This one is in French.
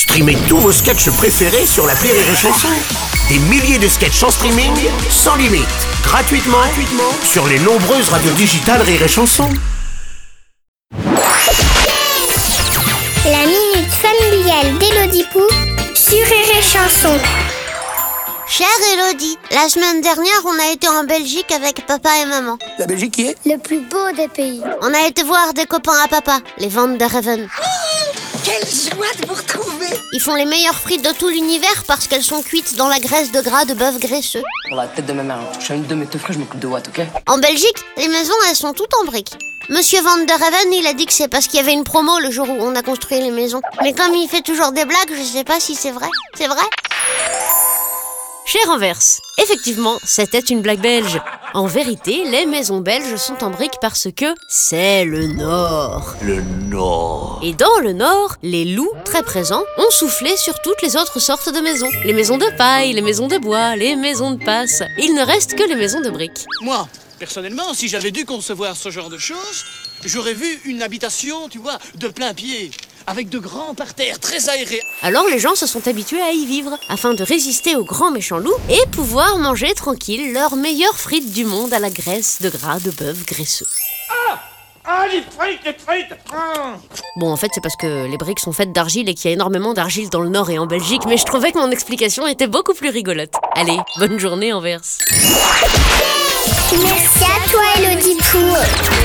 Streamez tous vos sketchs préférés sur la Rire et Chanson. Des milliers de sketchs en streaming, sans limite, gratuitement, gratuitement sur les nombreuses radios digitales Rire et Chanson. La minute familiale d'Élodie Pou sur Rire et Chanson. Chère Elodie, la semaine dernière, on a été en Belgique avec papa et maman. La Belgique qui est? Le plus beau des pays. On a été voir des copains à papa, les Van der Reven. Quelle joie de vous retrouver Ils font les meilleures frites de tout l'univers parce qu'elles sont cuites dans la graisse de gras de bœuf graisseux. Pour la tête de ma mère, je suis une de mes je m'occupe de Watt, ok En Belgique, les maisons, elles sont toutes en briques. Monsieur Van der Reven, il a dit que c'est parce qu'il y avait une promo le jour où on a construit les maisons. Mais comme il fait toujours des blagues, je sais pas si c'est vrai. C'est vrai? Cher Anvers, effectivement, c'était une blague belge. En vérité, les maisons belges sont en briques parce que c'est le Nord. Le Nord. Et dans le Nord, les loups, très présents, ont soufflé sur toutes les autres sortes de maisons. Les maisons de paille, les maisons de bois, les maisons de passe. Il ne reste que les maisons de briques. Moi, personnellement, si j'avais dû concevoir ce genre de choses, j'aurais vu une habitation, tu vois, de plein pied, avec de grands parterres très aérés. Alors les gens se sont habitués à y vivre, afin de résister aux grands méchants loups et pouvoir manger tranquille leurs meilleures frites du monde à la graisse de gras de bœuf graisseux. Ah, les frites, les frites ah. Bon, en fait, c'est parce que les briques sont faites d'argile et qu'il y a énormément d'argile dans le Nord et en Belgique, mais je trouvais que mon explication était beaucoup plus rigolote. Allez, bonne journée, Anvers. Merci à toi, Pou. Chanson